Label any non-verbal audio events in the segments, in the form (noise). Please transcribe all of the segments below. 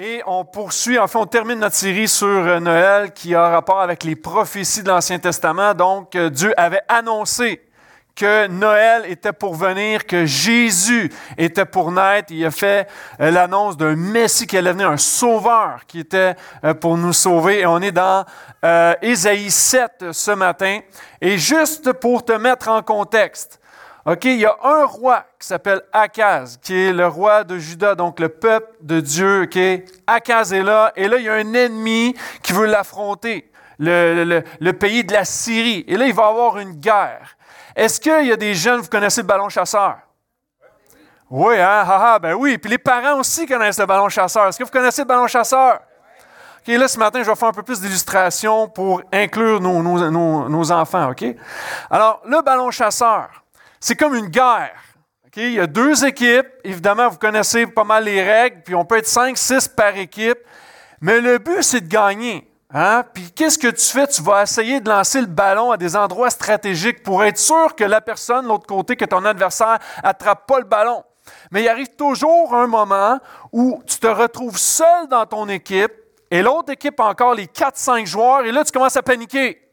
Et on poursuit, enfin, on termine notre série sur euh, Noël qui a rapport avec les prophéties de l'Ancien Testament. Donc, euh, Dieu avait annoncé que Noël était pour venir, que Jésus était pour naître. Il a fait euh, l'annonce d'un Messie qui allait venir, un sauveur qui était pour nous sauver. Et on est dans Ésaïe 7 ce matin. Et juste pour te mettre en contexte, OK, il y a un roi qui s'appelle Akaz, qui est le roi de Juda, donc le peuple de Dieu. OK, Akaz est là, et là, il y a un ennemi qui veut l'affronter, le, pays de la Syrie. Et là, il va avoir une guerre. Est-ce qu'il y a des jeunes, vous connaissez le ballon chasseur? Oui, hein? Ah, ah, ben oui. Puis les parents aussi connaissent le ballon chasseur. Est-ce que vous connaissez le ballon chasseur? OK, là, ce matin, je vais faire un peu plus d'illustrations pour inclure nos, nos enfants, OK? Alors, le ballon chasseur, c'est comme une guerre. Il y a deux équipes. Évidemment, vous connaissez pas mal les règles, puis on peut être cinq, six par équipe. Mais le but, c'est de gagner. Hein? Puis qu'est-ce que tu fais? Tu vas essayer de lancer le ballon à des endroits stratégiques pour être sûr que la personne de l'autre côté, que ton adversaire, attrape pas le ballon. Mais il arrive toujours un moment où tu te retrouves seul dans ton équipe et l'autre équipe a encore les 4-5 joueurs et là, tu commences à paniquer.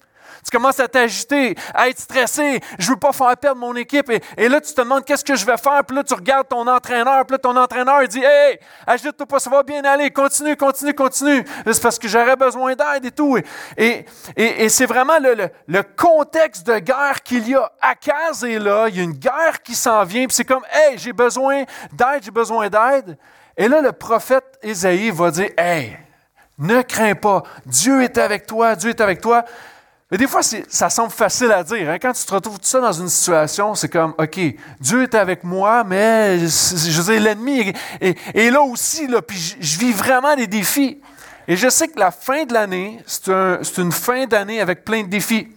Tu commences à t'agiter, à être stressé. Je veux pas faire perdre mon équipe. Et, là, tu te demandes qu'est-ce que je vais faire? Puis là, tu regardes ton entraîneur. Puis là, ton entraîneur il dit Hey, agite-toi pas, ça va bien aller. Continue, continue, continue. C'est parce que j'aurais besoin d'aide et tout. Et, et, c'est vraiment le, le, contexte de guerre qu'il y a. Akaz est là. Il y a une guerre qui s'en vient. Puis c'est comme Hey, j'ai besoin d'aide, j'ai besoin d'aide. Et là, le prophète Ésaïe va dire Hey, ne crains pas. Dieu est avec toi. Dieu est avec toi. Mais des fois, ça semble facile à dire. Hein. Quand tu te retrouves tout ça dans une situation, c'est comme, OK, Dieu est avec moi, mais je veux l'ennemi est, là aussi, puis je, vis vraiment des défis. Et je sais que la fin de l'année, c'est une fin d'année avec plein de défis.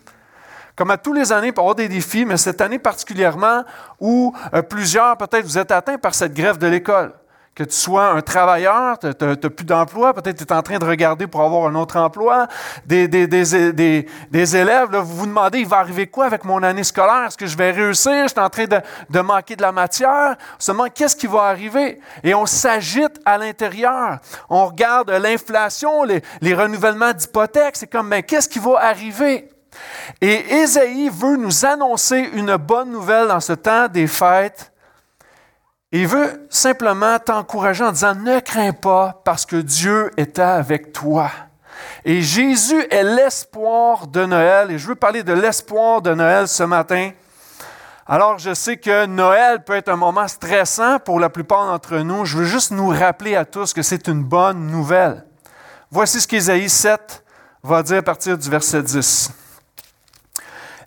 Comme à tous les années, il peut y avoir des défis, mais cette année particulièrement où euh, plusieurs, peut-être, vous êtes atteints par cette grève de l'école que tu sois un travailleur, tu n'as plus d'emploi, peut-être tu es en train de regarder pour avoir un autre emploi, des, des, des, des élèves, vous vous demandez, il va arriver quoi avec mon année scolaire? Est-ce que je vais réussir? Je suis en train de, de manquer de la matière. Seulement, qu'est-ce qui va arriver? Et on s'agite à l'intérieur. On regarde l'inflation, les, les renouvellements d'hypothèques. C'est comme, mais qu'est-ce qui va arriver? Et Ésaïe veut nous annoncer une bonne nouvelle dans ce temps des fêtes il veut simplement t'encourager en disant ne crains pas parce que Dieu est avec toi. Et Jésus est l'espoir de Noël. Et je veux parler de l'espoir de Noël ce matin. Alors, je sais que Noël peut être un moment stressant pour la plupart d'entre nous. Je veux juste nous rappeler à tous que c'est une bonne nouvelle. Voici ce qu'Ésaïe 7 va dire à partir du verset 10.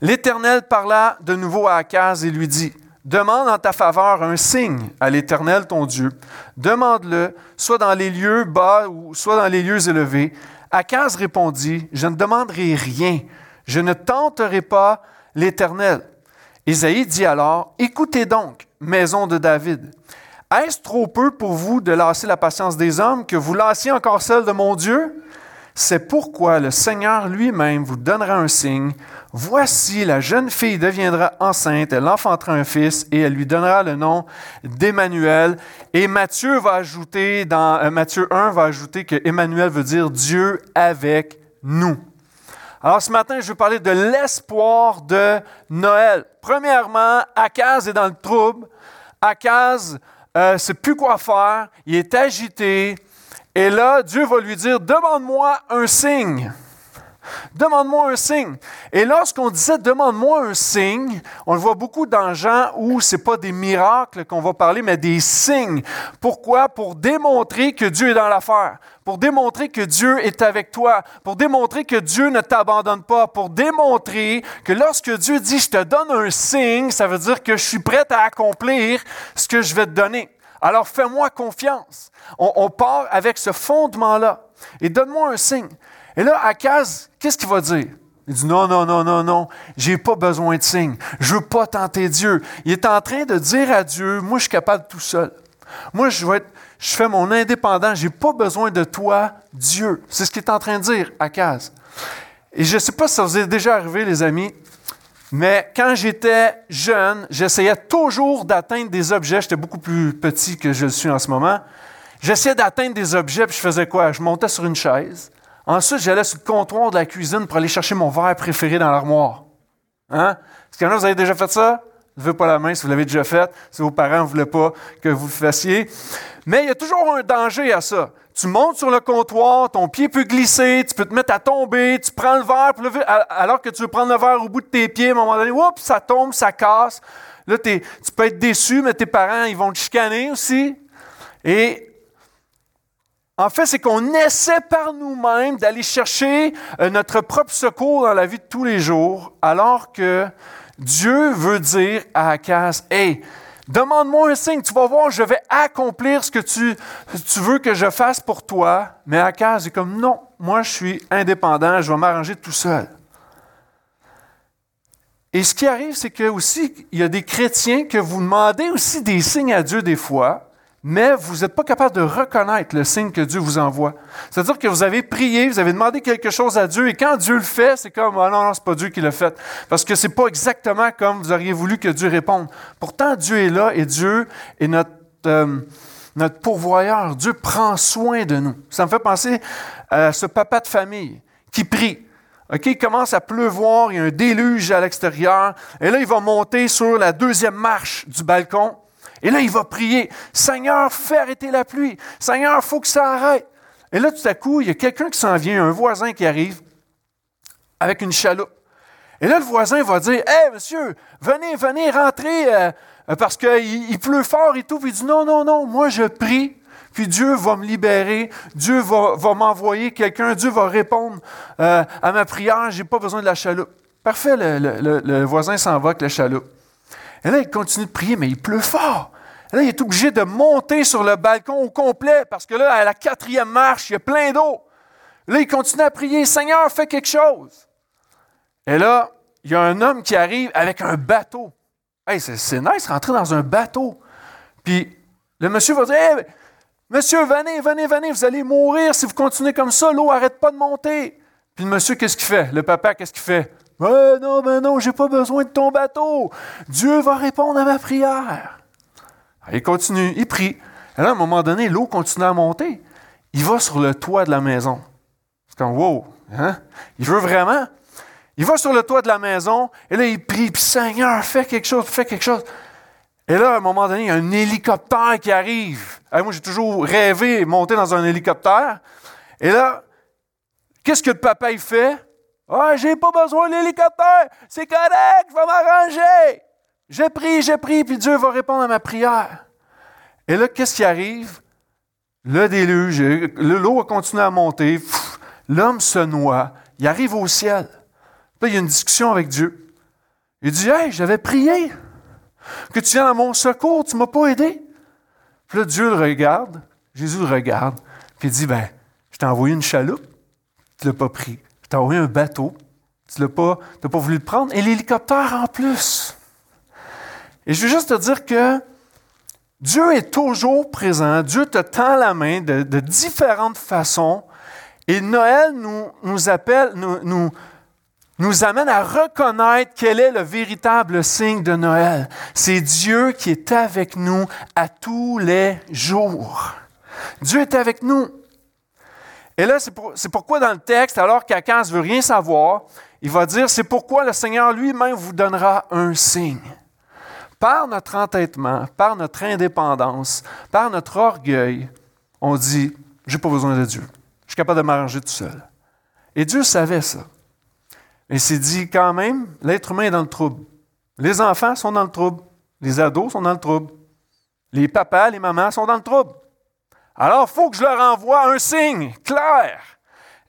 L'Éternel parla de nouveau à Akaz et lui dit Demande en ta faveur un signe à l'Éternel ton Dieu. Demande-le, soit dans les lieux bas ou soit dans les lieux élevés. Akaz répondit, Je ne demanderai rien, je ne tenterai pas l'Éternel. Isaïe dit alors, Écoutez donc, maison de David. Est-ce trop peu pour vous de lasser la patience des hommes que vous lassiez encore celle de mon Dieu? C'est pourquoi le Seigneur lui-même vous donnera un signe. Voici, la jeune fille deviendra enceinte, elle enfantera un fils et elle lui donnera le nom d'Emmanuel. Et Matthieu va ajouter, dans euh, Matthieu 1 va ajouter que Emmanuel veut dire Dieu avec nous. Alors ce matin, je vais parler de l'espoir de Noël. Premièrement, Akaz est dans le trouble. Akaz ne euh, sait plus quoi faire. Il est agité. Et là, Dieu va lui dire, demande-moi un signe. Demande-moi un signe. Et lorsqu'on disait demande-moi un signe, on le voit beaucoup dans Jean où ce n'est pas des miracles qu'on va parler, mais des signes. Pourquoi? Pour démontrer que Dieu est dans l'affaire, pour démontrer que Dieu est avec toi, pour démontrer que Dieu ne t'abandonne pas, pour démontrer que lorsque Dieu dit je te donne un signe, ça veut dire que je suis prêt à accomplir ce que je vais te donner. Alors fais-moi confiance. On, part avec ce fondement-là. Et donne-moi un signe. Et là, Akaz, qu'est-ce qu'il va dire? Il dit non, non, non, non, non, j'ai pas besoin de signe. Je veux pas tenter Dieu. Il est en train de dire à Dieu, moi je suis capable tout seul. Moi je vais je fais mon indépendant, j'ai pas besoin de toi, Dieu. C'est ce qu'il est en train de dire, Akaz. Et je sais pas si ça vous est déjà arrivé, les amis, mais quand j'étais jeune, j'essayais toujours d'atteindre des objets. J'étais beaucoup plus petit que je le suis en ce moment. J'essayais d'atteindre des objets, puis je faisais quoi? Je montais sur une chaise. Ensuite, j'allais sur le comptoir de la cuisine pour aller chercher mon verre préféré dans l'armoire. Hein? Est-ce qu'il y en a, vous avez déjà fait ça? Levez pas la main si vous l'avez déjà fait, si vos parents ne voulaient pas que vous le fassiez. Mais il y a toujours un danger à ça. Tu montes sur le comptoir, ton pied peut glisser, tu peux te mettre à tomber, tu prends le verre, alors que tu veux prendre le verre au bout de tes pieds, à un moment donné, oups, ça tombe, ça casse. Là, tu peux être déçu, mais tes parents, ils vont te chicaner aussi. Et en fait, c'est qu'on essaie par nous-mêmes d'aller chercher euh, notre propre secours dans la vie de tous les jours, alors que Dieu veut dire à Akaz, Hey, demande-moi un signe, tu vas voir, je vais accomplir ce que tu, veux que je fasse pour toi. Mais Akaz est comme, non, moi je suis indépendant, je vais m'arranger tout seul. Et ce qui arrive, c'est que aussi, il y a des chrétiens que vous demandez aussi des signes à Dieu des fois, mais vous n'êtes pas capable de reconnaître le signe que Dieu vous envoie. C'est-à-dire que vous avez prié, vous avez demandé quelque chose à Dieu, et quand Dieu le fait, c'est comme, ah non, non, c'est pas Dieu qui l'a fait. Parce que c'est pas exactement comme vous auriez voulu que Dieu réponde. Pourtant, Dieu est là, et Dieu est notre, euh, notre pourvoyeur. Dieu prend soin de nous. Ça me fait penser à ce papa de famille qui prie. OK, il commence à pleuvoir, il y a un déluge à l'extérieur, et là, il va monter sur la deuxième marche du balcon, et là, il va prier, Seigneur, fais arrêter la pluie. Seigneur, il faut que ça arrête. Et là, tout à coup, il y a quelqu'un qui s'en vient, un voisin qui arrive avec une chaloupe. Et là, le voisin va dire, Hé, monsieur, venez, venez, rentrez, euh, parce qu'il pleut fort et tout. Puis il dit, non, non, non, moi je prie, puis Dieu va me libérer, Dieu va, m'envoyer quelqu'un, Dieu va répondre euh, à ma prière, je n'ai pas besoin de la chaloupe. Parfait, le voisin s'en va avec la chaloupe. Et là, il continue de prier, mais il pleut fort. Et là, il est obligé de monter sur le balcon au complet parce que là, à la quatrième marche, il y a plein d'eau. Là, il continue à prier, Seigneur, fais quelque chose. Et là, il y a un homme qui arrive avec un bateau. Hey, c'est nice, rentrer dans un bateau. Puis le monsieur va dire, monsieur, venez, venez, venez, vous allez mourir si vous continuez comme ça, l'eau n'arrête pas de monter. Puis le monsieur, qu'est-ce qu'il fait? Le papa, qu'est-ce qu'il fait? Non, ben non, j'ai pas besoin de ton bateau. Dieu va répondre à ma prière. Il continue, il prie. Et là, à un moment donné, l'eau continue à monter. Il va sur le toit de la maison. C'est comme, wow, hein? Il veut vraiment? Il va sur le toit de la maison, et là, il prie, puis Seigneur, fais quelque chose, fais quelque chose. Et là, à un moment donné, il y a un hélicoptère qui arrive. moi, j'ai toujours rêvé de monter dans un hélicoptère. Et là, qu'est-ce que le papa il fait? Ah, j'ai pas besoin de l'hélicoptère. C'est correct, je vais m'arranger. J'ai pris, j'ai pris, puis Dieu va répondre à ma prière. Et là, qu'est-ce qui arrive? Le déluge, l'eau a continué à monter. L'homme se noie. Il arrive au ciel. Là, il y a une discussion avec Dieu. Il dit Hey, j'avais prié que tu viennes à mon secours, tu ne m'as pas aidé. Puis là, Dieu le regarde, Jésus le regarde, puis il dit Ben, je t'ai envoyé une chaloupe, tu ne l'as pas pris tu as envoyé un bateau, tu n'as pas, pas voulu le prendre, et l'hélicoptère en plus. Et je veux juste te dire que Dieu est toujours présent, Dieu te tend la main de, différentes façons, et Noël nous, nous appelle, nous, nous, nous amène à reconnaître quel est le véritable signe de Noël. C'est Dieu qui est avec nous à tous les jours. Dieu est avec nous. Et là, c'est pourquoi dans le texte, alors qu'Akas ne veut rien savoir, il va dire, c'est pourquoi le Seigneur lui-même vous donnera un signe. Par notre entêtement, par notre indépendance, par notre orgueil, on dit, j'ai pas besoin de Dieu. Je suis capable de m'arranger tout seul. Et Dieu savait ça. Et s'est dit quand même, l'être humain est dans le trouble. Les enfants sont dans le trouble. Les ados sont dans le trouble. Les papas, les mamans sont dans le trouble. Alors, il faut que je leur envoie un signe clair.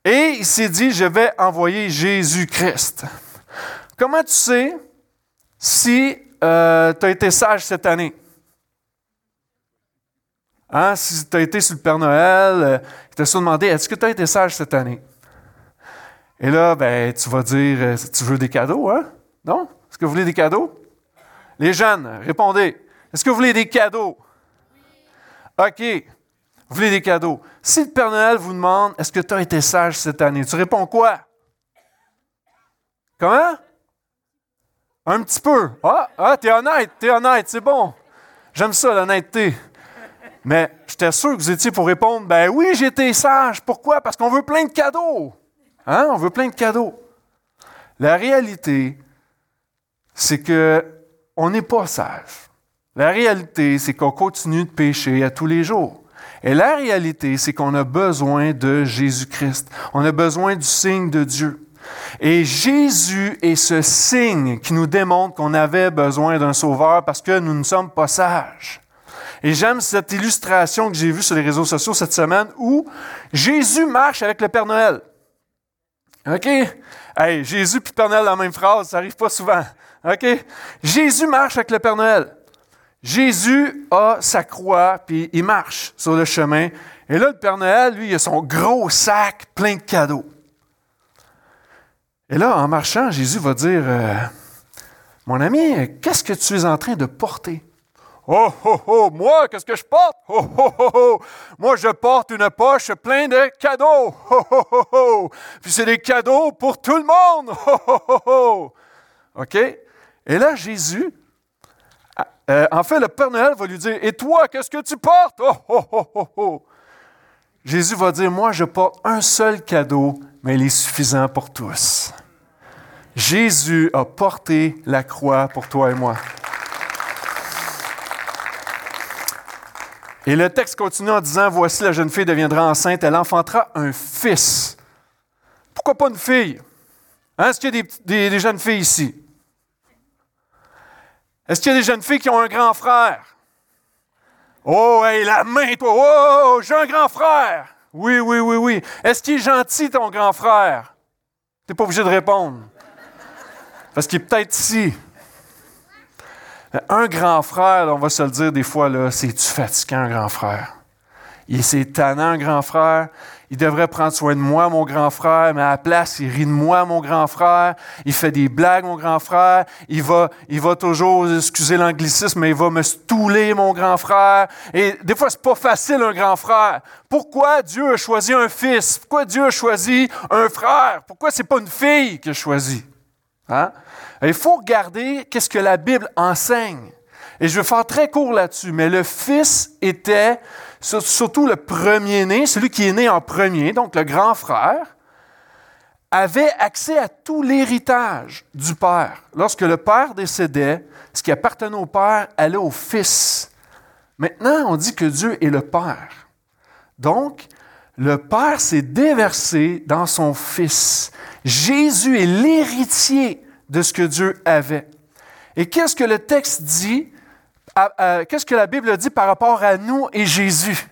Et il s'est dit, je vais envoyer Jésus-Christ. Comment tu sais si euh, tu as été sage cette année? Hein? Si tu as été sur le Père Noël, euh, il t'a demandé, est-ce que tu as été sage cette année? Et là, ben, tu vas dire, euh, tu veux des cadeaux, hein? Non? Est-ce que vous voulez des cadeaux? Les jeunes, répondez. Est-ce que vous voulez des cadeaux? OK. Vous voulez des cadeaux. Si le Père Noël vous demande Est-ce que tu as été sage cette année? Tu réponds quoi? Comment? Un petit peu. Ah, ah t'es honnête, t'es honnête, c'est bon. J'aime ça, l'honnêteté. Mais j'étais sûr que vous étiez pour répondre, ben oui, j'étais sage. Pourquoi? Parce qu'on veut plein de cadeaux. Hein? On veut plein de cadeaux. La réalité, c'est que on n'est pas sage. La réalité, c'est qu'on continue de pécher à tous les jours. Et la réalité, c'est qu'on a besoin de Jésus-Christ. On a besoin du signe de Dieu. Et Jésus est ce signe qui nous démontre qu'on avait besoin d'un sauveur parce que nous ne sommes pas sages. Et j'aime cette illustration que j'ai vue sur les réseaux sociaux cette semaine où Jésus marche avec le Père Noël. OK? Hey, Jésus et Père Noël, la même phrase, ça n'arrive pas souvent. OK? Jésus marche avec le Père Noël. Jésus a sa croix, puis il marche sur le chemin. Et là, le Père Noël, lui, il a son gros sac plein de cadeaux. Et là, en marchant, Jésus va dire, euh, mon ami, qu'est-ce que tu es en train de porter? Oh, oh, oh, moi, qu'est-ce que je porte? Oh, oh, oh, oh, moi, je porte une poche pleine de cadeaux. Oh, oh, oh, oh. Puis c'est des cadeaux pour tout le monde. Oh, oh, oh, oh. OK? Et là, Jésus, euh, en fait, le Père Noël va lui dire, et toi, qu'est-ce que tu portes? Oh, oh, oh, oh, oh. Jésus va dire, moi, je porte un seul cadeau, mais il est suffisant pour tous. Jésus a porté la croix pour toi et moi. Et le texte continue en disant, Voici la jeune fille deviendra enceinte, elle enfantera un fils. Pourquoi pas une fille? Hein, est-ce qu'il y a des, des, jeunes filles ici? Est-ce qu'il y a des jeunes filles qui ont un grand frère? Oh, hey, la main, toi! Oh, j'ai un grand frère! Oui, oui, oui, oui. Est-ce qu'il est gentil, ton grand frère? Tu n'es pas obligé de répondre. Parce qu'il est peut-être ici. Un grand frère, on va se le dire des fois, c'est-tu fatigant, un grand frère? Il est tannant, un grand frère. Il devrait prendre soin de moi, mon grand frère, mais à la place, il rit de moi, mon grand frère. Il fait des blagues, mon grand frère. Il va, toujours, excusez l'anglicisme, mais il va me stouler, mon grand frère. Et des fois, c'est pas facile, un grand frère. Pourquoi Dieu a choisi un fils? Pourquoi Dieu a choisi un frère? Pourquoi c'est pas une fille qu'il a choisi? Hein? Il faut regarder qu'est-ce que la Bible enseigne. Et je vais faire très court là-dessus, mais le Fils était surtout le premier-né, celui qui est né en premier, donc le grand frère, avait accès à tout l'héritage du Père. Lorsque le Père décédait, ce qui appartenait au Père allait au Fils. Maintenant, on dit que Dieu est le Père. Donc, le Père s'est déversé dans son Fils. Jésus est l'héritier de ce que Dieu avait. Et qu'est-ce que le texte dit? Qu'est-ce que la Bible dit par rapport à nous et Jésus?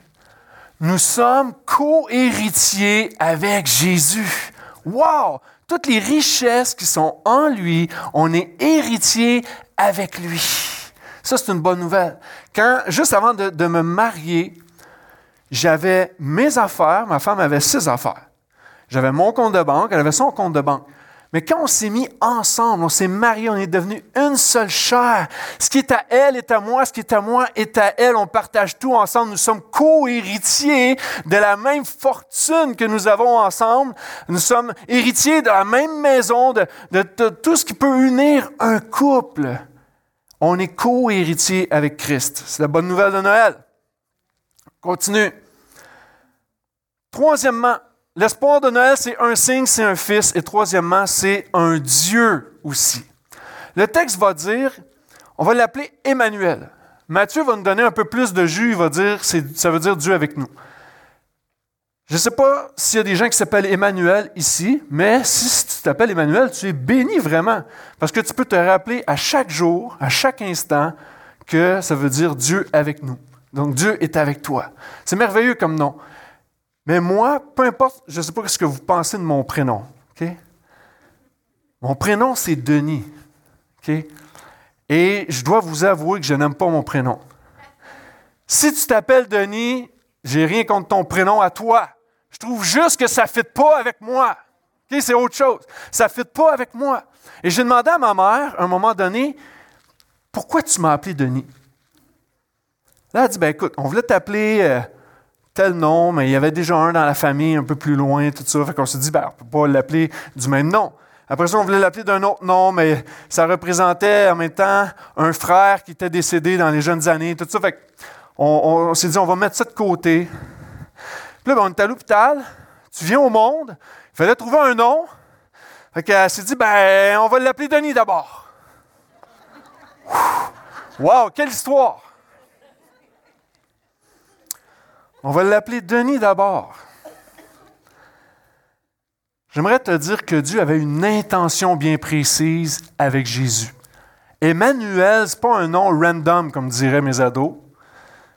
Nous sommes co-héritiers avec Jésus. Wow! Toutes les richesses qui sont en lui, on est héritiers avec lui. Ça, c'est une bonne nouvelle. Quand, juste avant de, de me marier, j'avais mes affaires, ma femme avait ses affaires. J'avais mon compte de banque, elle avait son compte de banque. Mais quand on s'est mis ensemble, on s'est mariés, on est devenu une seule chair. Ce qui est à elle est à moi, ce qui est à moi est à elle. On partage tout ensemble. Nous sommes co-héritiers de la même fortune que nous avons ensemble. Nous sommes héritiers de la même maison, de, tout ce qui peut unir un couple. On est co-héritiers avec Christ. C'est la bonne nouvelle de Noël. Continue. Troisièmement, L'espoir de Noël, c'est un signe, c'est un fils. Et troisièmement, c'est un Dieu aussi. Le texte va dire, on va l'appeler Emmanuel. Matthieu va nous donner un peu plus de jus, il va dire, ça veut dire Dieu avec nous. Je ne sais pas s'il y a des gens qui s'appellent Emmanuel ici, mais si tu t'appelles Emmanuel, tu es béni vraiment. Parce que tu peux te rappeler à chaque jour, à chaque instant, que ça veut dire Dieu avec nous. Donc Dieu est avec toi. C'est merveilleux comme nom. Mais moi, peu importe, je ne sais pas ce que vous pensez de mon prénom. Mon prénom, c'est Denis. Et je dois vous avouer que je n'aime pas mon prénom. Si tu t'appelles Denis, j'ai rien contre ton prénom à toi. Je trouve juste que ça ne fit pas avec moi. C'est autre chose. Ça ne fit pas avec moi. Et j'ai demandé à ma mère, à un moment donné, pourquoi tu m'as appelé Denis? Là, elle a dit, ben écoute, on voulait t'appeler euh, tel nom, mais il y avait déjà un dans la famille un peu plus loin, tout ça. Fait qu'on s'est dit, ben, on ne peut pas l'appeler du même nom. Après ça, on voulait l'appeler d'un autre nom, mais ça représentait en même temps un frère qui était décédé dans les jeunes années, tout ça. Fait on, s'est dit, on va mettre ça de côté. Puis là, ben, on est à l'hôpital. Tu viens au monde. Il fallait trouver un nom. Fait qu'elle s'est dit, ben, on va l'appeler Denis d'abord. Wow, quelle histoire! On va l'appeler Denis d'abord. J'aimerais te dire que Dieu avait une intention bien précise avec Jésus. Emmanuel, ce n'est pas un nom random, comme diraient mes ados.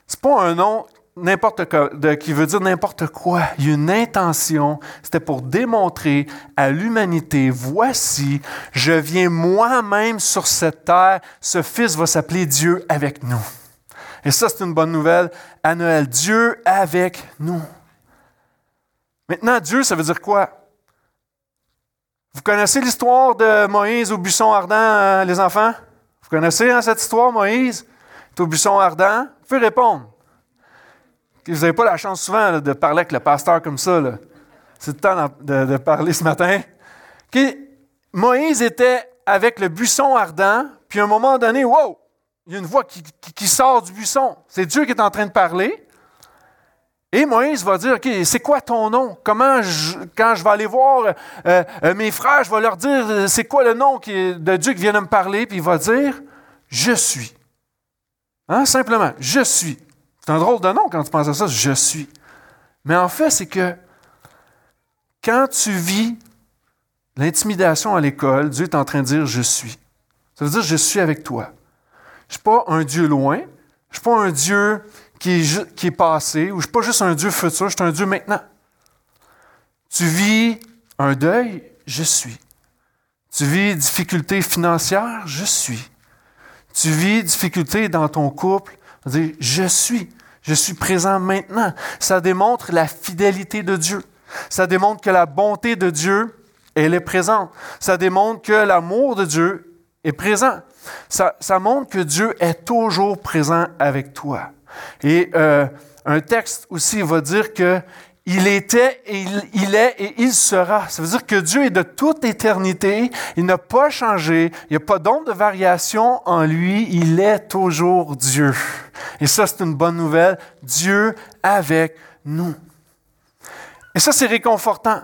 Ce n'est pas un nom n'importe qui veut dire n'importe quoi. Il y a une intention. C'était pour démontrer à l'humanité, voici, je viens moi-même sur cette terre. Ce Fils va s'appeler Dieu avec nous. Et ça, c'est une bonne nouvelle à Noël. Dieu avec nous. Maintenant, Dieu, ça veut dire quoi? Vous connaissez l'histoire de Moïse au buisson ardent, euh, les enfants? Vous connaissez hein, cette histoire, Moïse? est au buisson ardent? Vous pouvez répondre. Vous n'avez pas la chance souvent de parler avec le pasteur comme ça. C'est le temps de, parler ce matin. Moïse était avec le buisson ardent, puis à un moment donné, wow, il y a une voix qui sort du buisson. C'est Dieu qui est en train de parler. Et Moïse va dire, OK, c'est quoi ton nom? Comment, quand je vais aller voir euh, euh, mes frères, je vais leur dire, euh, c'est quoi le nom de Dieu qui vient de me parler? Puis il va dire, je suis. Hein? Simplement, je suis. C'est un drôle de nom quand tu penses à ça, je suis. Mais en fait, c'est que quand tu vis l'intimidation à l'école, Dieu est en train de dire, je suis. Ça veut dire, je suis avec toi. Je ne suis pas un Dieu loin. Je ne suis pas un Dieu qui est, passé, ou je ne suis pas juste un Dieu futur, je suis un Dieu maintenant. Tu vis un deuil, je suis. Tu vis difficultés financières, je suis. Tu vis difficultés dans ton couple, je suis. Je suis présent maintenant. Ça démontre la fidélité de Dieu. Ça démontre que la bonté de Dieu, elle est présente. Ça démontre que l'amour de Dieu est présent. Ça, montre que Dieu est toujours présent avec toi. Et euh, un texte aussi va dire que il était, et il, est et il sera. Ça veut dire que Dieu est de toute éternité. Il n'a pas changé. Il n'y a pas d'ombre de variation en lui. Il est toujours Dieu. Et ça, c'est une bonne nouvelle. Dieu avec nous. Et ça, c'est réconfortant.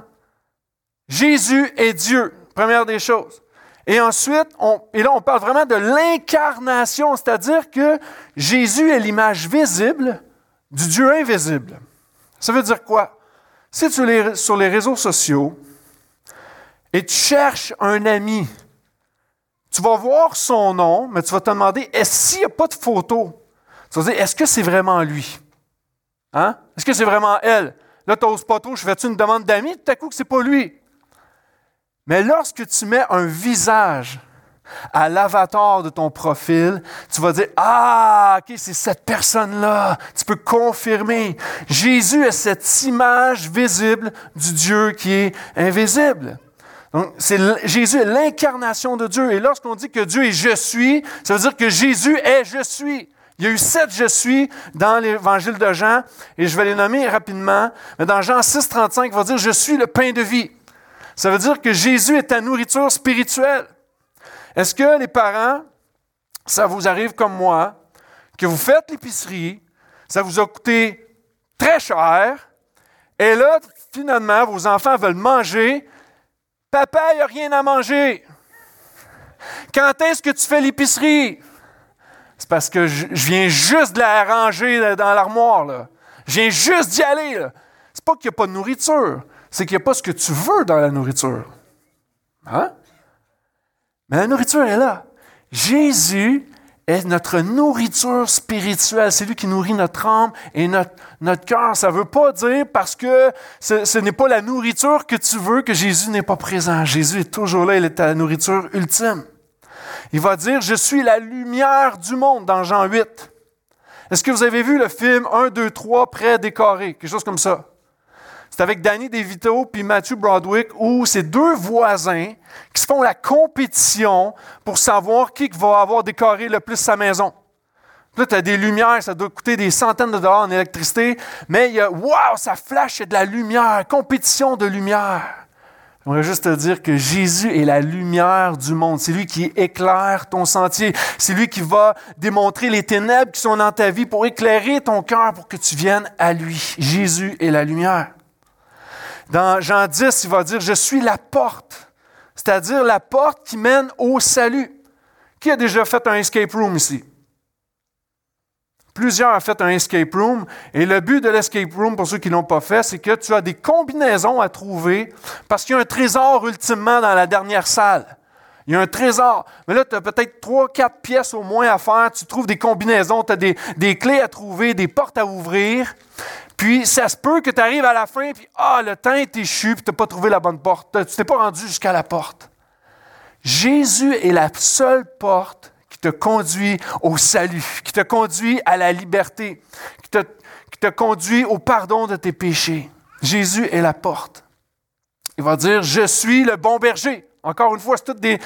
Jésus est Dieu, première des choses. Et ensuite, on, et là, on parle vraiment de l'incarnation, c'est-à-dire que Jésus est l'image visible du Dieu invisible. Ça veut dire quoi? Si tu es sur les réseaux sociaux et tu cherches un ami, tu vas voir son nom, mais tu vas te demander, est-ce s'il n'y a pas de photo? Tu vas dire, est-ce que c'est vraiment lui? Hein? Est-ce que c'est vraiment elle? Là, tu n'oses pas trop, je fais-tu une demande d'amis? Tout à coup, que c'est pas lui. Mais lorsque tu mets un visage à l'avatar de ton profil, tu vas dire, ah, ok, c'est cette personne-là. Tu peux confirmer. Jésus est cette image visible du Dieu qui est invisible. Donc, Jésus est l'incarnation de Dieu. Et lorsqu'on dit que Dieu est je suis, ça veut dire que Jésus est je suis. Il y a eu sept je suis dans l'évangile de Jean, et je vais les nommer rapidement. Mais dans Jean 6, 35, il va dire je suis le pain de vie. Ça veut dire que Jésus est ta nourriture spirituelle. Est-ce que les parents, ça vous arrive comme moi, que vous faites l'épicerie, ça vous a coûté très cher, et là, finalement, vos enfants veulent manger, papa, il n'y a rien à manger. Quand est-ce que tu fais l'épicerie? C'est parce que je, viens juste de la ranger dans l'armoire. Je viens juste d'y aller. C'est pas qu'il n'y a pas de nourriture c'est qu'il n'y a pas ce que tu veux dans la nourriture. Hein? Mais la nourriture est là. Jésus est notre nourriture spirituelle. C'est lui qui nourrit notre âme et notre, cœur. Ça ne veut pas dire parce que ce, ce n'est pas la nourriture que tu veux que Jésus n'est pas présent. Jésus est toujours là. Il est ta nourriture ultime. Il va dire, je suis la lumière du monde dans Jean 8. Est-ce que vous avez vu le film 1, 2, 3, prêt décoré? Quelque chose comme ça. C'est avec Danny DeVito puis Matthew Broadwick où c'est deux voisins qui se font la compétition pour savoir qui va avoir décoré le plus sa maison. là, tu as des lumières, ça doit coûter des centaines de dollars en électricité, mais il y a, wow, ça flash, il y a de la lumière, compétition de lumière. J'aimerais juste te dire que Jésus est la lumière du monde. C'est lui qui éclaire ton sentier. C'est lui qui va démontrer les ténèbres qui sont dans ta vie pour éclairer ton cœur pour que tu viennes à lui. Jésus est la lumière. Dans Jean 10, il va dire, je suis la porte, c'est-à-dire la porte qui mène au salut. Qui a déjà fait un escape room ici? Plusieurs ont fait un escape room. Et le but de l'escape room, pour ceux qui ne l'ont pas fait, c'est que tu as des combinaisons à trouver parce qu'il y a un trésor ultimement dans la dernière salle. Il y a un trésor. Mais là, tu as peut-être trois, quatre pièces au moins à faire. Tu trouves des combinaisons, tu as des, des, clés à trouver, des portes à ouvrir. Puis, ça se peut que tu arrives à la fin, puis ah, le temps est échu, puis tu n'as pas trouvé la bonne porte. Tu t'es pas rendu jusqu'à la porte. Jésus est la seule porte qui te conduit au salut, qui te conduit à la liberté, qui te, qui conduit au pardon de tes péchés. Jésus est la porte. Il va dire, je suis le bon berger. Encore une fois, c'est toutes des,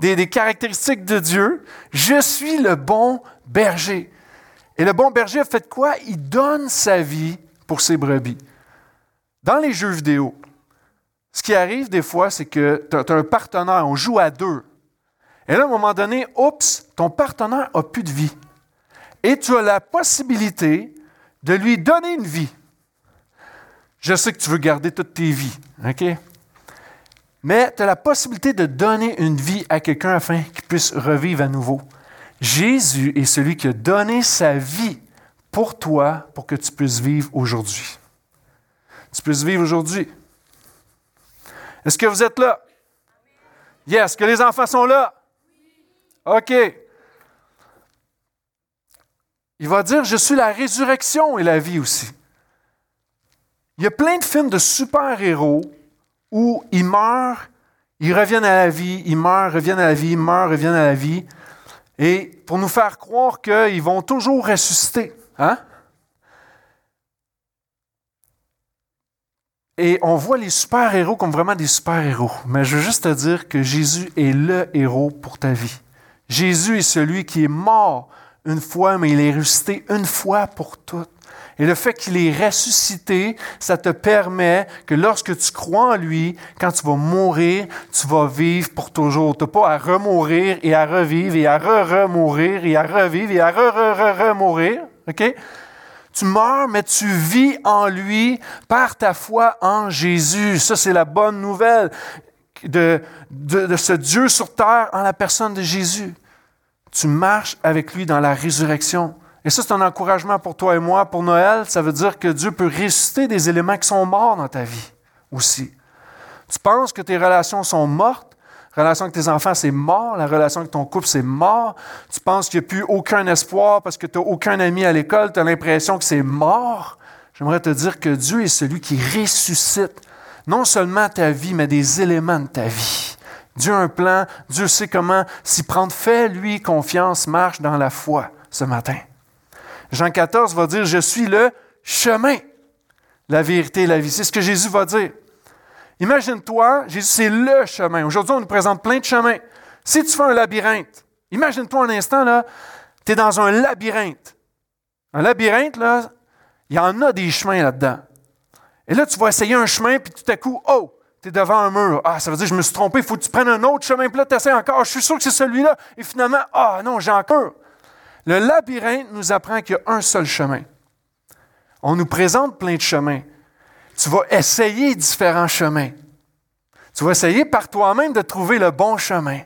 des, des, caractéristiques de Dieu. Je suis le bon berger. Et le bon berger a fait quoi? Il donne sa vie pour ses brebis. Dans les jeux vidéo, ce qui arrive des fois, c'est que tu as un partenaire, on joue à deux. Et là, à un moment donné, oups, ton partenaire n'a plus de vie. Et tu as la possibilité de lui donner une vie. Je sais que tu veux garder toutes tes vies, OK? Mais tu as la possibilité de donner une vie à quelqu'un afin qu'il puisse revivre à nouveau. Jésus est celui qui a donné sa vie pour toi, pour que tu puisses vivre aujourd'hui. Tu puisses vivre aujourd'hui. Est-ce que vous êtes là? Yes. Est-ce que les enfants sont là? OK. Il va dire, je suis la résurrection et la vie aussi. Il y a plein de films de super-héros où ils meurent, ils reviennent à la vie, ils meurent, reviennent à la vie, ils meurent, reviennent à la vie. Et pour nous faire croire qu'ils vont toujours ressusciter. Hein? Et on voit les super-héros comme vraiment des super-héros. Mais je veux juste te dire que Jésus est le héros pour ta vie. Jésus est celui qui est mort une fois, mais il est ressuscité une fois pour toutes. Et le fait qu'il est ressuscité, ça te permet que lorsque tu crois en lui, quand tu vas mourir, tu vas vivre pour toujours. Tu n'as pas à remourir et à revivre et à re-remourir et à revivre et à re-re-re-remourir. OK? Tu meurs, mais tu vis en lui par ta foi en Jésus. Ça, c'est la bonne nouvelle de, de, de ce Dieu sur terre en la personne de Jésus. Tu marches avec lui dans la résurrection. Et ça, c'est un encouragement pour toi et moi. Pour Noël, ça veut dire que Dieu peut ressusciter des éléments qui sont morts dans ta vie aussi. Tu penses que tes relations sont mortes, relation avec tes enfants, c'est mort. La relation avec ton couple, c'est mort. Tu penses qu'il n'y a plus aucun espoir parce que tu n'as aucun ami à l'école. Tu as l'impression que c'est mort. J'aimerais te dire que Dieu est celui qui ressuscite non seulement ta vie, mais des éléments de ta vie. Dieu a un plan. Dieu sait comment s'y prendre. Fais-lui confiance. Marche dans la foi ce matin. Jean 14 va dire, je suis le chemin, la vérité et la vie. C'est ce que Jésus va dire. Imagine-toi, Jésus, c'est le chemin. Aujourd'hui, on nous présente plein de chemins. Si tu fais un labyrinthe, imagine-toi un instant, là, tu es dans un labyrinthe. Un labyrinthe, là, il y en a des chemins là-dedans. Et là, tu vas essayer un chemin, puis tout à coup, oh, tu es devant un mur. Ah, ça veut dire, je me suis trompé, il faut que tu prennes un autre chemin, puis là, tu essaies encore. Je suis sûr que c'est celui-là. Et finalement, ah non, j'ai encore. Le labyrinthe nous apprend qu'il y a un seul chemin. On nous présente plein de chemins. Tu vas essayer différents chemins. Tu vas essayer par toi-même de trouver le bon chemin,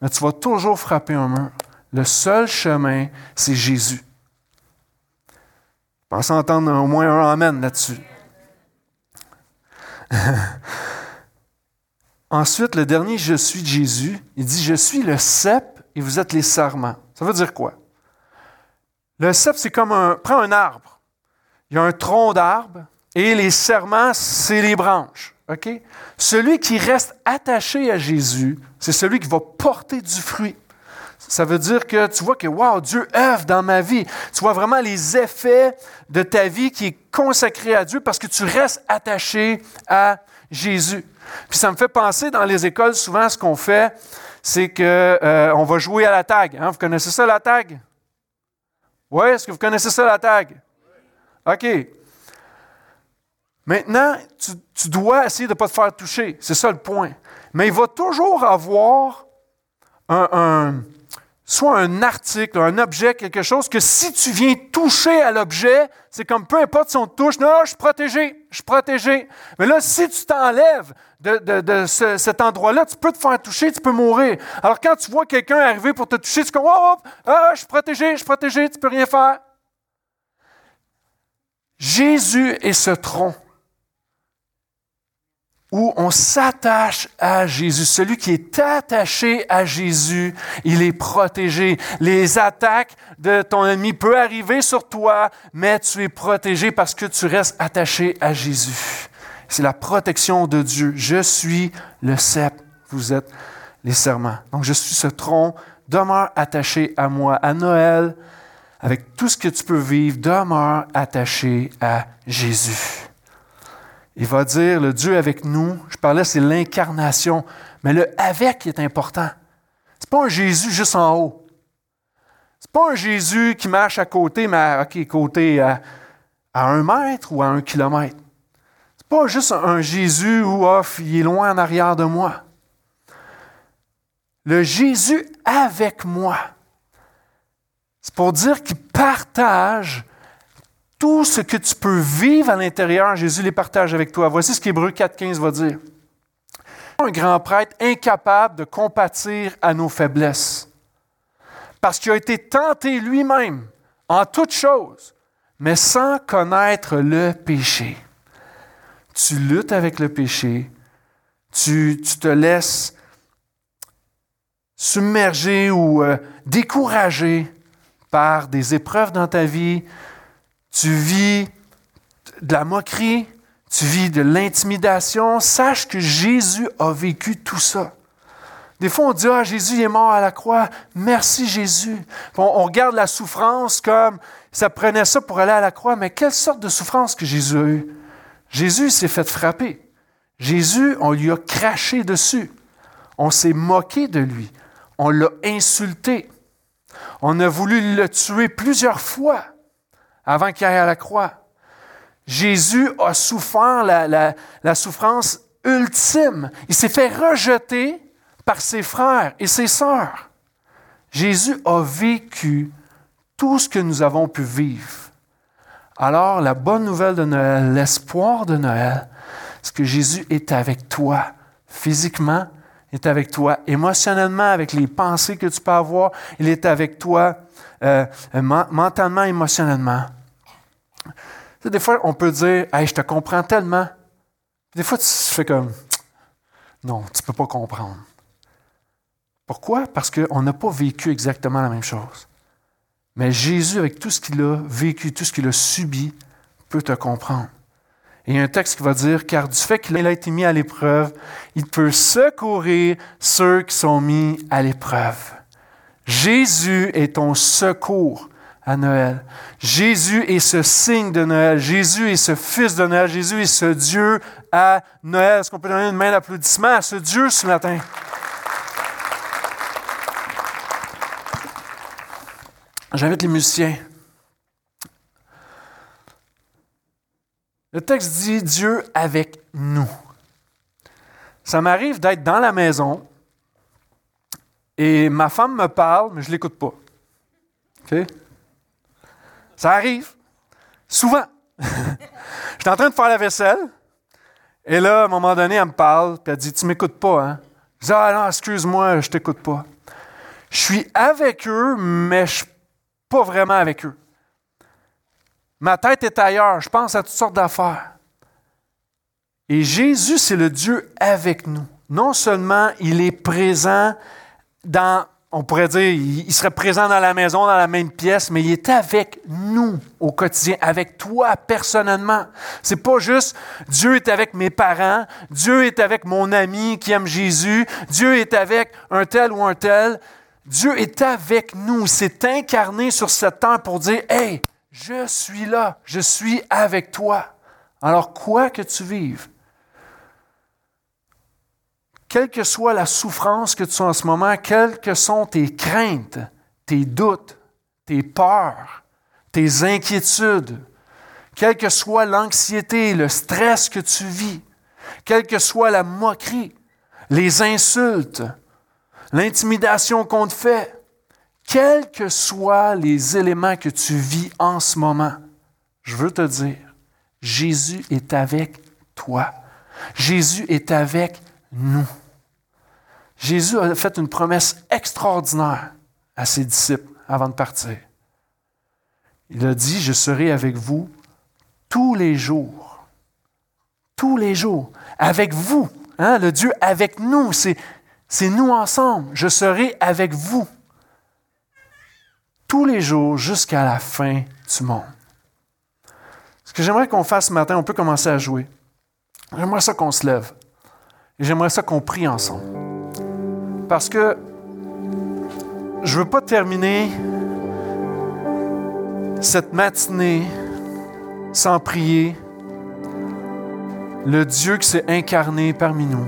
mais tu vas toujours frapper un mur. Le seul chemin, c'est Jésus. Je pense entendre au moins un Amen là-dessus. (laughs) Ensuite, le dernier Je suis Jésus, il dit Je suis le cep et vous êtes les sarments. Ça veut dire quoi? Le cep, c'est comme un. Prends un arbre. Il y a un tronc d'arbre, et les serments, c'est les branches. Celui qui reste attaché à Jésus, c'est celui qui va porter du fruit. Ça veut dire que tu vois que, wow, Dieu œuvre dans ma vie. Tu vois vraiment les effets de ta vie qui est consacrée à Dieu parce que tu restes attaché à Jésus. Puis ça me fait penser dans les écoles, souvent, ce qu'on fait, c'est qu'on euh, va jouer à la tag. Hein? Vous connaissez ça, la tag? Oui, est-ce que vous connaissez ça, la tag? OK. Maintenant, tu, dois essayer de ne pas te faire toucher. C'est ça le point. Mais il va toujours avoir un, soit un article, un objet, quelque chose que si tu viens toucher à l'objet, c'est comme peu importe si on te touche, non, je suis protégé, je suis protégé. Mais là, si tu t'enlèves de, cet endroit-là, tu peux te faire toucher, tu peux mourir. Alors quand tu vois quelqu'un arriver pour te toucher, tu dis, oh, oh, ah, je suis protégé, je suis protégé, tu peux rien faire. Jésus est ce tronc où on s'attache à Jésus. Celui qui est attaché à Jésus, il est protégé. Les attaques de ton ennemi peuvent arriver sur toi, mais tu es protégé parce que tu restes attaché à Jésus. C'est la protection de Dieu. Je suis le cep, vous êtes les serments. Donc je suis ce tronc, demeure attaché à moi. À Noël, avec tout ce que tu peux vivre, demeure attaché à Jésus. Il va dire le Dieu avec nous. Je parlais, c'est l'incarnation. Mais le avec est important. C'est pas un Jésus juste en haut. C'est pas un Jésus qui marche à côté, mais à côté à, un mètre ou à un kilomètre. C'est pas juste un Jésus où oh, il est loin en arrière de moi. Le Jésus avec moi. C'est pour dire qu'il partage tout ce que tu peux vivre à l'intérieur, Jésus les partage avec toi. Voici ce qu'Hébreu 4.15 va dire. Un grand prêtre incapable de compatir à nos faiblesses, parce qu'il a été tenté lui-même en toutes choses, mais sans connaître le péché. Tu luttes avec le péché, tu, te laisses submerger ou euh, décourager par des épreuves dans ta vie, tu vis de la moquerie, tu vis de l'intimidation, sache que Jésus a vécu tout ça. Des fois, on dit, ah, Jésus est mort à la croix. Merci Jésus. On, regarde la souffrance comme ça prenait ça pour aller à la croix, mais quelle sorte de souffrance que Jésus a eue? Jésus s'est fait frapper. Jésus, on lui a craché dessus. On s'est moqué de lui. On l'a insulté. On a voulu le tuer plusieurs fois avant qu'il aille à la croix. Jésus a souffert la, souffrance ultime. Il s'est fait rejeter par ses frères et ses sœurs. Jésus a vécu tout ce que nous avons pu vivre. Alors, la bonne nouvelle de Noël, l'espoir de Noël, c'est que Jésus est avec toi physiquement, est avec toi émotionnellement, avec les pensées que tu peux avoir, il est avec toi euh, mentalement, émotionnellement des fois, on peut dire Hey, je te comprends tellement. Des fois, tu fais comme Non, tu ne peux pas comprendre. Pourquoi? Parce qu'on n'a pas vécu exactement la même chose. Mais Jésus, avec tout ce qu'il a vécu, tout ce qu'il a subi, peut te comprendre. Il y a un texte qui va dire, car du fait qu'il a été mis à l'épreuve, il peut secourir ceux qui sont mis à l'épreuve. Jésus est ton secours à Noël. Jésus est ce signe de Noël. Jésus est ce fils de Noël. Jésus est ce Dieu à Noël. Est-ce qu'on peut donner une main d'applaudissement à ce Dieu ce matin? J'invite les musiciens. Le texte dit Dieu avec nous. Ça m'arrive d'être dans la maison et ma femme me parle, mais je ne l'écoute pas. Ça arrive. Souvent. (laughs) Je suis en train de faire la vaisselle. Et là, à un moment donné, elle me parle, puis elle dit Tu m'écoutes pas, hein? Je dis Ah non, excuse-moi, je t'écoute pas. Je suis avec eux, mais je suis pas vraiment avec eux. Ma tête est ailleurs, je pense à toutes sortes d'affaires. Et Jésus, c'est le Dieu avec nous. Non seulement il est présent dans on pourrait dire, il serait présent dans la maison, dans la même pièce, mais il est avec nous au quotidien, avec toi personnellement. C'est pas juste Dieu est avec mes parents, Dieu est avec mon ami qui aime Jésus, Dieu est avec un tel ou un tel. Dieu est avec nous, s'est incarné sur cette terre pour dire, hey, je suis là, je suis avec toi. Alors quoi que tu vives, quelle que soit la souffrance que tu as en ce moment, quelles que sont tes craintes, tes doutes, tes peurs, tes inquiétudes, quelle que soit l'anxiété, le stress que tu vis, quelle que soit la moquerie, les insultes, l'intimidation qu'on te fait, quels que soient les éléments que tu vis en ce moment, je veux te dire, Jésus est avec toi. Jésus est avec nous. Jésus a fait une promesse extraordinaire à ses disciples avant de partir. Il a dit, je serai avec vous tous les jours. Tous les jours. Avec vous. Hein? Le Dieu avec nous, c'est, nous ensemble. Je serai avec vous. Tous les jours jusqu'à la fin du monde. Ce que j'aimerais qu'on fasse ce matin, on peut commencer à jouer. J'aimerais ça qu'on se lève. Et j'aimerais ça qu'on prie ensemble. Parce que je ne veux pas terminer cette matinée sans prier le Dieu qui s'est incarné parmi nous.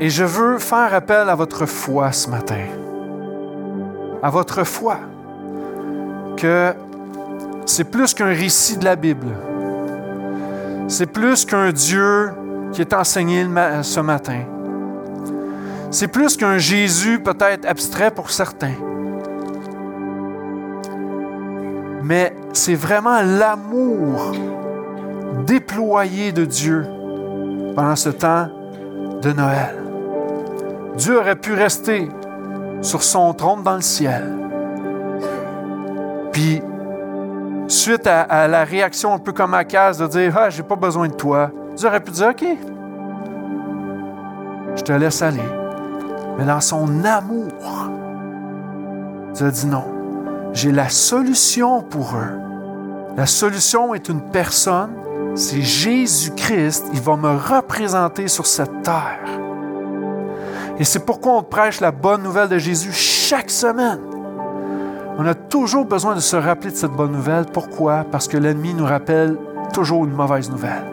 Et je veux faire appel à votre foi ce matin. À votre foi. Que c'est plus qu'un récit de la Bible. C'est plus qu'un Dieu qui est enseigné ce matin. C'est plus qu'un Jésus peut-être abstrait pour certains. Mais c'est vraiment l'amour déployé de Dieu pendant ce temps de Noël. Dieu aurait pu rester sur son trône dans le ciel. Puis, suite à, la réaction un peu comme à case de dire Ah, j'ai pas besoin de toi, Dieu aurait pu dire OK, je te laisse aller. Mais dans son amour, Dieu a dit non. J'ai la solution pour eux. La solution est une personne, c'est Jésus-Christ. Il va me représenter sur cette terre. Et c'est pourquoi on prêche la bonne nouvelle de Jésus chaque semaine. On a toujours besoin de se rappeler de cette bonne nouvelle. Pourquoi? Parce que l'ennemi nous rappelle toujours une mauvaise nouvelle.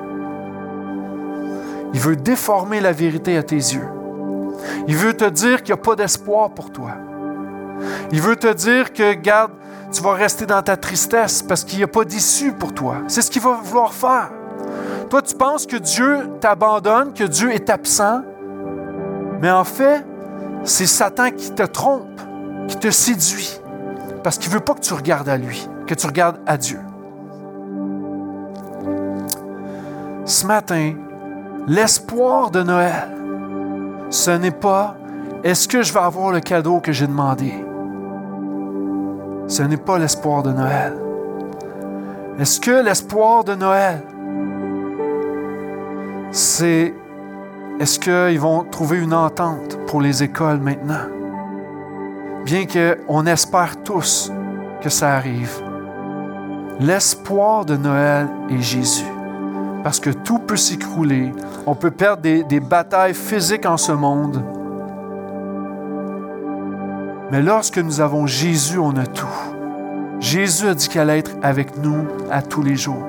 Il veut déformer la vérité à tes yeux. Il veut te dire qu'il n'y a pas d'espoir pour toi. Il veut te dire que, garde, tu vas rester dans ta tristesse parce qu'il n'y a pas d'issue pour toi. C'est ce qu'il va vouloir faire. Toi, tu penses que Dieu t'abandonne, que Dieu est absent, mais en fait, c'est Satan qui te trompe, qui te séduit, parce qu'il ne veut pas que tu regardes à lui, que tu regardes à Dieu. Ce matin, l'espoir de Noël, ce n'est pas est-ce que je vais avoir le cadeau que j'ai demandé? Ce n'est pas l'espoir de Noël. Est-ce que l'espoir de Noël, c'est est-ce qu'ils vont trouver une entente pour les écoles maintenant? Bien qu'on espère tous que ça arrive. L'espoir de Noël est Jésus parce que tout peut s'écrouler. On peut perdre des, batailles physiques en ce monde. Mais lorsque nous avons Jésus, on a tout. Jésus a dit qu'il allait être avec nous à tous les jours.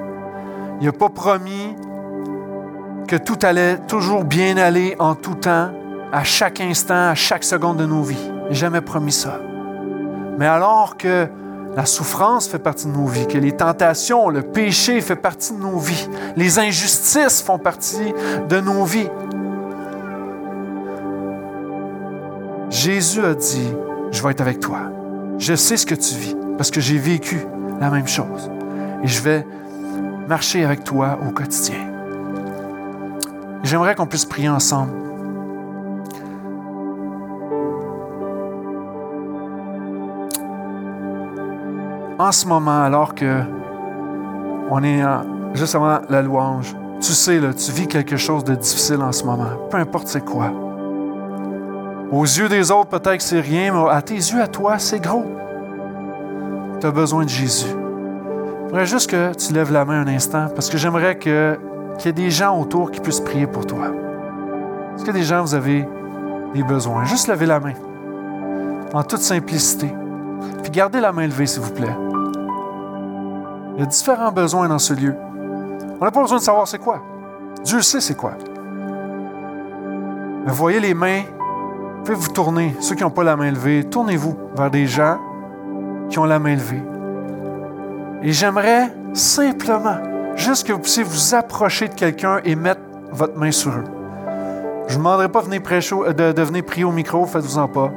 Il n'a pas promis que tout allait toujours bien aller en tout temps, à chaque instant, à chaque seconde de nos vies. Il n'a jamais promis ça. Mais alors que la souffrance fait partie de nos vies, que les tentations, le péché fait partie de nos vies, les injustices font partie de nos vies. Jésus a dit, je vais être avec toi. Je sais ce que tu vis parce que j'ai vécu la même chose. Et je vais marcher avec toi au quotidien. J'aimerais qu'on puisse prier ensemble. En ce moment, alors que on est juste avant la louange, tu sais, là, tu vis quelque chose de difficile en ce moment, peu importe c'est quoi. Aux yeux des autres, peut-être que c'est rien, mais à tes yeux, à toi, c'est gros. Tu as besoin de Jésus. J'aimerais juste que tu lèves la main un instant, parce que j'aimerais qu'il y ait des gens autour qui puissent prier pour toi. Est-ce que des gens, vous avez des besoins? Juste levez la main, en toute simplicité. Puis gardez la main levée, s'il vous plaît. Il y a différents besoins dans ce lieu. On n'a pas besoin de savoir c'est quoi. Dieu sait c'est quoi. Mais voyez les mains, pouvez vous tourner. Ceux qui n'ont pas la main levée, tournez-vous vers des gens qui ont la main levée. Et j'aimerais simplement, juste que vous puissiez vous approcher de quelqu'un et mettre votre main sur eux. Je ne vous demanderai pas de venir, de venir prier au micro, faites-vous-en pas.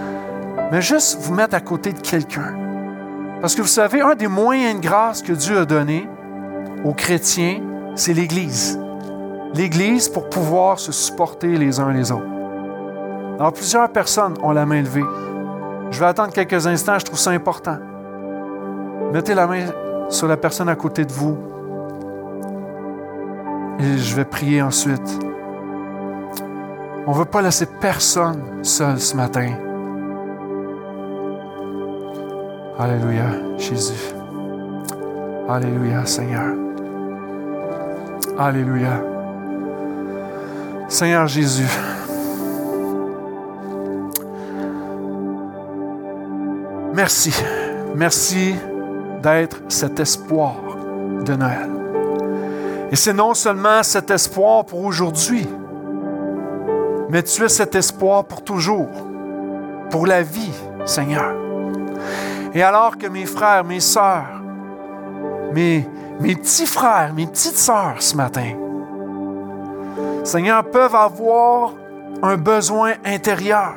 (laughs) Mais juste vous mettre à côté de quelqu'un. Parce que vous savez, un des moyens de grâce que Dieu a donné aux chrétiens, c'est l'Église. L'Église pour pouvoir se supporter les uns les autres. Alors, plusieurs personnes ont la main levée. Je vais attendre quelques instants, je trouve ça important. Mettez la main sur la personne à côté de vous. Et je vais prier ensuite. On ne veut pas laisser personne seul ce matin. Alléluia, Jésus. Alléluia, Seigneur. Alléluia. Seigneur Jésus. Merci. Merci d'être cet espoir de Noël. Et c'est non seulement cet espoir pour aujourd'hui, mais tu es cet espoir pour toujours, pour la vie, Seigneur. Et alors que mes frères, mes sœurs, mes, mes petits frères, mes petites sœurs ce matin, Seigneur, peuvent avoir un besoin intérieur.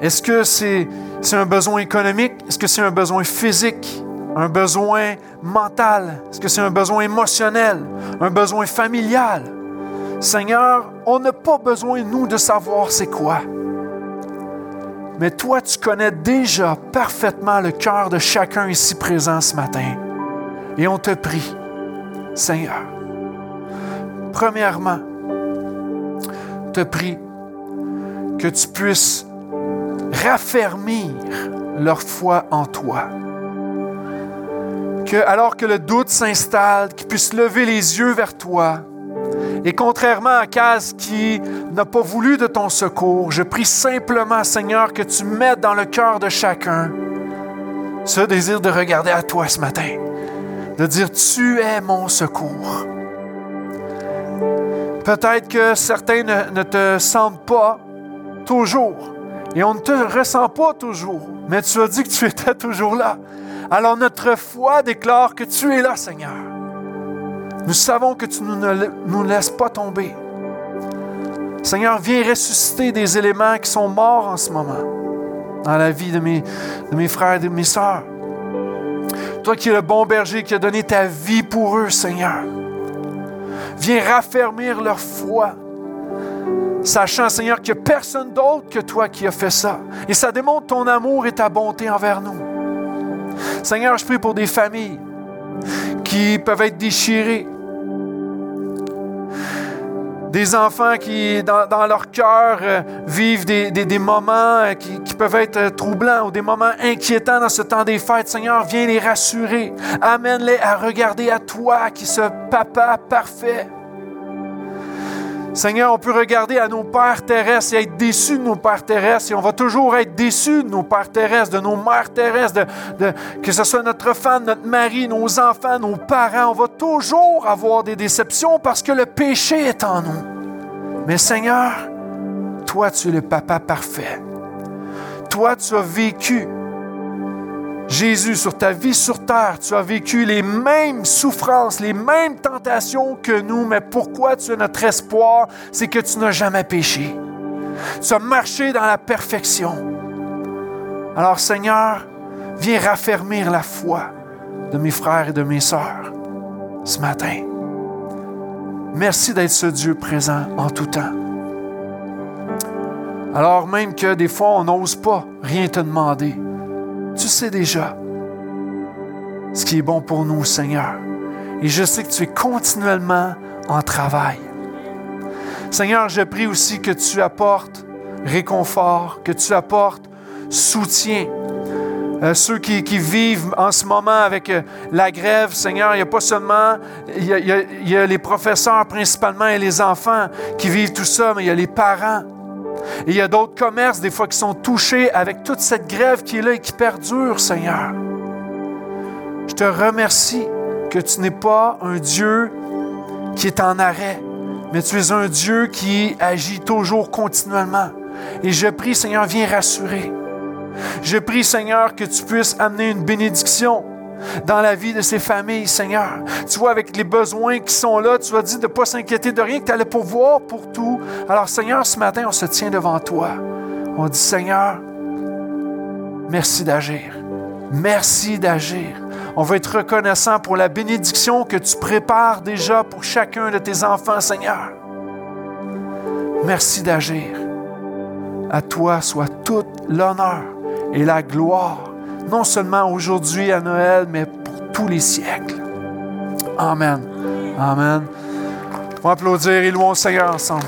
Est-ce que c'est c'est un besoin économique? Est-ce que c'est un besoin physique? Un besoin mental? Est-ce que c'est un besoin émotionnel? Un besoin familial? Seigneur, on n'a pas besoin, nous, de savoir c'est quoi. Mais toi, tu connais déjà parfaitement le cœur de chacun ici présent ce matin. Et on te prie, Seigneur, premièrement, te prie que tu puisses raffermir leur foi en toi. Que alors que le doute s'installe, qu'ils puissent lever les yeux vers toi. Et contrairement à Caz qui n'a pas voulu de ton secours, je prie simplement, Seigneur, que tu mettes dans le cœur de chacun ce désir de regarder à toi ce matin, de dire, tu es mon secours. Peut-être que certains ne, te sentent pas toujours et on ne te ressent pas toujours, mais tu as dit que tu étais toujours là. Alors notre foi déclare que tu es là, Seigneur. Nous savons que tu ne nous laisses pas tomber. Seigneur, viens ressusciter des éléments qui sont morts en ce moment dans la vie de mes, frères et de mes sœurs. Toi qui es le bon berger qui a donné ta vie pour eux, Seigneur. Viens raffermir leur foi sachant, Seigneur, qu'il n'y a personne d'autre que toi qui a fait ça. Et ça démontre ton amour et ta bonté envers nous. Seigneur, je prie pour des familles qui peuvent être déchirées. Des enfants qui, dans, leur cœur, euh, vivent des, moments euh, qui, qui, peuvent être euh, troublants ou des moments inquiétants dans ce temps des fêtes. Seigneur, viens les rassurer. Amène-les à regarder à toi, qui ce papa parfait Seigneur, on peut regarder à nos pères terrestres et être déçus de nos pères terrestres et on va toujours être déçus de nos pères terrestres, de nos mères terrestres, de, que ce soit notre femme, notre mari, nos enfants, nos parents. On va toujours avoir des déceptions parce que le péché est en nous. Mais Seigneur, toi, tu es le papa parfait. Toi, tu as vécu Jésus, sur ta vie sur terre, tu as vécu les mêmes souffrances, les mêmes tentations que nous, mais pourquoi tu es notre espoir? C'est que tu n'as jamais péché. Tu as marché dans la perfection. Alors Seigneur, viens raffermir la foi de mes frères et de mes sœurs ce matin. Merci d'être ce Dieu présent en tout temps. Alors même que des fois on n'ose pas rien te demander, tu sais déjà ce qui est bon pour nous, Seigneur. Et je sais que tu es continuellement en travail. Seigneur, je prie aussi que tu apportes réconfort, que tu apportes soutien. Euh, ceux qui, vivent en ce moment avec euh, la grève, Seigneur, il n'y a pas seulement, il y a les professeurs principalement et les enfants qui vivent tout ça, mais il y a les parents. Et il y a d'autres commerces, des fois, qui sont touchés avec toute cette grève qui est là et qui perdure, Seigneur. Je te remercie que tu n'es pas un Dieu qui est en arrêt, mais tu es un Dieu qui agit toujours continuellement. Et je prie, Seigneur, viens rassurer. Je prie, Seigneur, que tu puisses amener une bénédiction dans la vie de ces familles, Seigneur. Tu vois, avec les besoins qui sont là, tu as dit de ne pas s'inquiéter de rien, que tu allais pouvoir pour tout. Alors, Seigneur, ce matin, on se tient devant toi. On dit, Seigneur, merci d'agir. Merci d'agir. On veut être reconnaissant pour la bénédiction que tu prépares déjà pour chacun de tes enfants, Seigneur. Merci d'agir. À toi soit toute l'honneur et la gloire, non seulement aujourd'hui à Noël, mais pour tous les siècles. Amen. Amen. On va applaudir et louons le Seigneur ensemble.